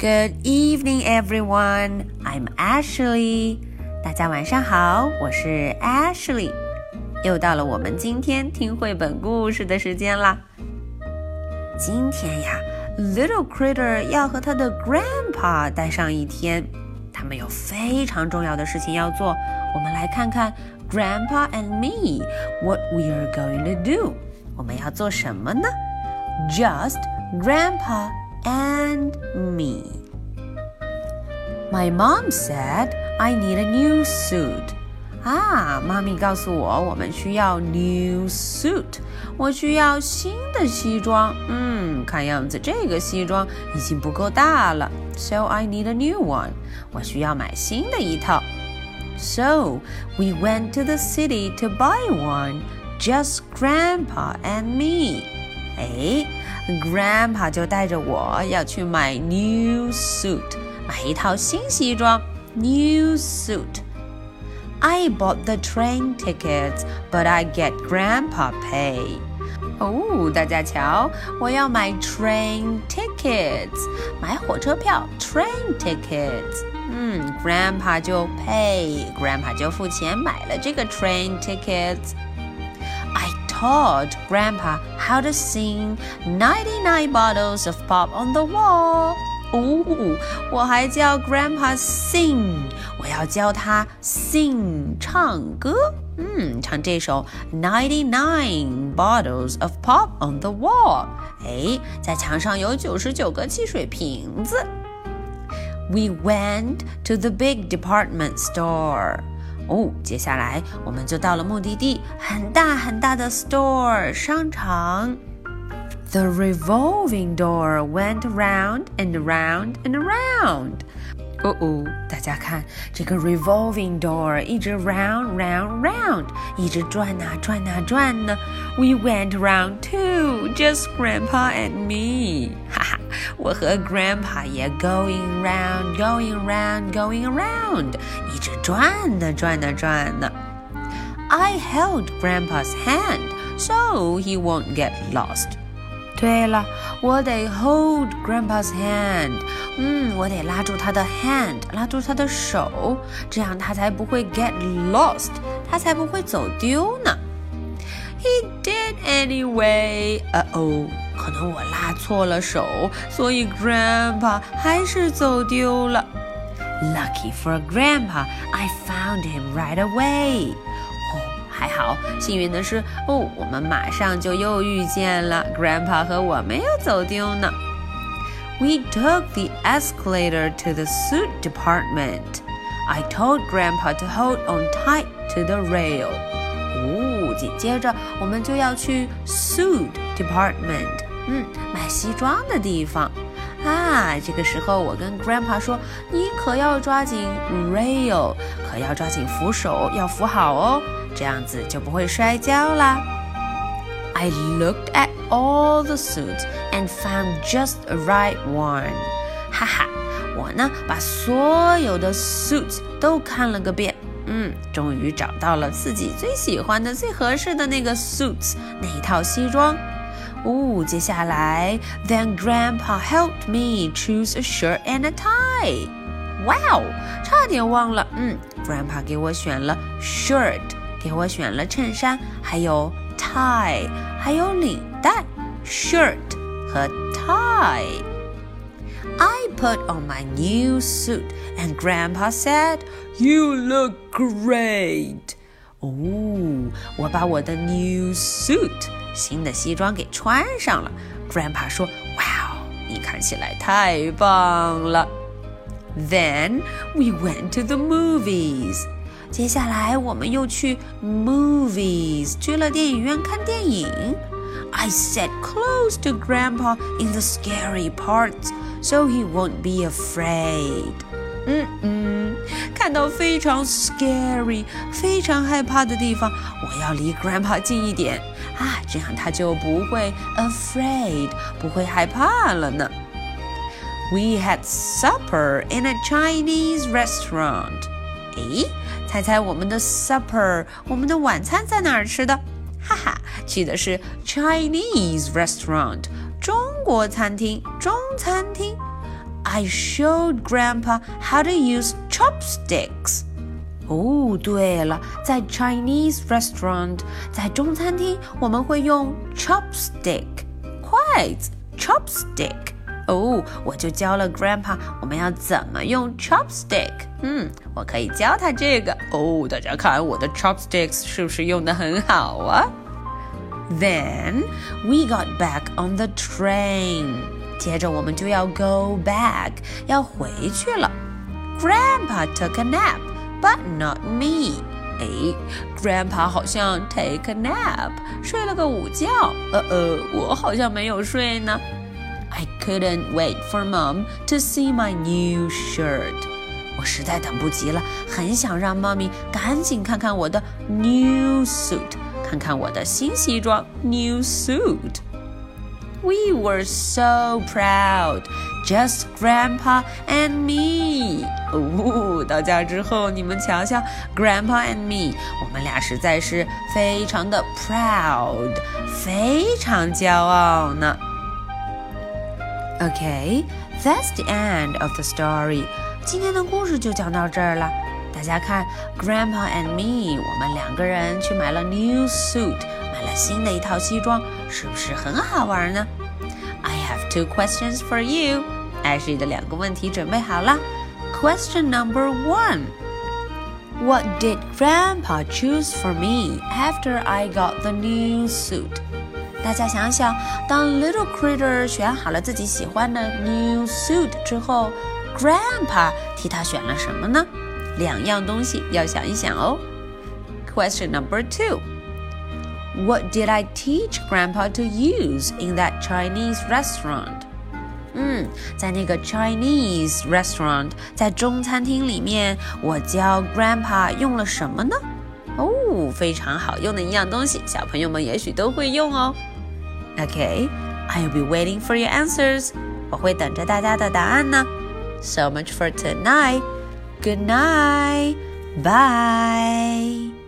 Good evening, everyone. I'm Ashley. 大家晚上好，我是 Ashley。又到了我们今天听绘本故事的时间啦。今天呀，Little Critter 要和他的 Grandpa 待上一天，他们有非常重要的事情要做。我们来看看 Grandpa and me what we are going to do。我们要做什么呢？Just Grandpa and me. My mom said I need a new suit. 啊，妈咪告诉我，我们需要 new suit，我需要新的西装。嗯，看样子这个西装已经不够大了，so I need a new one。我需要买新的一套。So we went to the city to buy one, just Grandpa and me. 哎，Grandpa 就带着我要去买 new suit，买一套新西装，new suit。I bought the train tickets, but I get Grandpa pay. 哦，大家瞧，我要买 train tickets，买火车票，train tickets。嗯，Grandpa 就 pay，Grandpa 就付钱买了这个 train tickets。 I taught Grandpa how to sing 99 bottles of pop on the wall. 哦，我还教 Grandpa sing，我要教他 sing 唱歌，嗯，唱这首 Ninety Nine Bottles of Pop on the Wall。哎，在墙上有九十九个汽水瓶子。We went to the big department store。 哦，接下来我们就到了目的地，很大很大的 store 商场。The revolving door went round and round and round. 哦哦，大家看这个 revolving door 一直 round round round，一直转呐转呐转呢。We went round too, just Grandpa and me. 哈哈， 我和 Grandpa 也 going round, going round, going around，一直转呢转呢转呢。I held Grandpa's hand so he won't get lost. 对了，我得 hold Grandpa's hand，嗯，我得拉住他的 hand，拉住他的手，这样他才不会 get lost，他才不会走丢呢。He did anyway，呃哦， 可能我拉错了手，所以 Grandpa 还是走丢了。Lucky for Grandpa，I found him right away。还好，幸运的是，哦，我们马上就又遇见了 Grandpa 和我没有走丢呢。We took the escalator to the suit department. I told Grandpa to hold on tight to the rail. 哦，紧接着我们就要去 suit department， 嗯，买西装的地方。啊，这个时候我跟 Grandpa 说：“你可要抓紧 rail，可要抓紧扶手，要扶好哦。”这样子就不会摔跤啦。I looked at all the suits and found just the right one。哈哈，我呢把所有的 suits 都看了个遍，嗯，终于找到了自己最喜欢的、最合适的那个 suits 那一套西装。哦，接下来，Then Grandpa helped me choose a shirt and a tie。哇哦，差点忘了，嗯，Grandpa 给我选了 shirt。给我选了衬衫，还有 tie，还有领带，shirt 和 tie。I put on my new suit, and Grandpa said, "You look great." 哦，我把我的 new suit 新的西装给穿上了。Grandpa 说：“哇哦，你看起来太棒了。” Then we went to the movies. 接下来我们又去 movies，去了电影院看电影。I sat close to Grandpa in the scary parts, so he won't be afraid. 嗯嗯，看到非常 scary、非常害怕的地方，我要离 Grandpa 近一点啊，这样他就不会 afraid，不会害怕了呢。We had supper in a Chinese restaurant. 诶，猜猜我们的 supper，我们的晚餐在哪儿吃的？哈哈，去的是 Chinese restaurant，中国餐厅，中餐厅。I showed Grandpa how to use chopsticks. 哦，对了，在 Chinese restaurant，在中餐厅，我们会用 chopstick 筷子，chopstick。哦，我就教了 Grandpa 我们要怎么用 chopstick。嗯，我可以教他这个。哦，大家看我的 chopsticks 是不是用的很好啊？Then we got back on the train。 接着我们就要 go back，要回去了。Grandpa took a nap。But not me。哎，Grandpa 好像 take a nap，睡了个午觉。呃呃，我好像没有睡呢。I couldn't wait for Mom to see my new shirt。我实在等不及了，很想让妈咪赶紧看看我的 new suit，看看我的新西装 new suit。We were so proud, just Grandpa and me. 哦，到家之后你们瞧瞧，Grandpa and me，我们俩实在是非常的 proud，非常骄傲呢。Okay, that's the end of the story. 今天的故事就讲到这儿了。大家看，Grandpa and me，我们两个人去买了 new suit。买了新的一套西装， 是不是很好玩呢？I have two questions for you。Ashley 的两个问题准备好了。Question number one. What did Grandpa choose for me after I got the new suit? 大家想想，当 Little Critter 选好了自己喜欢的 new suit 之后，Grandpa 替他选了什么呢？两样东西要想一想哦。Question number two. What did I teach Grandpa to use in that Chinese restaurant? 嗯，在那个 Chinese restaurant，在中餐厅里面，我教 Grandpa 用了什么呢？哦，非常好用的一样东西，小朋友们也许都会用哦。Okay，I'll be waiting for your answers。我会等着大家的答案呢。So much for tonight. Good night. Bye.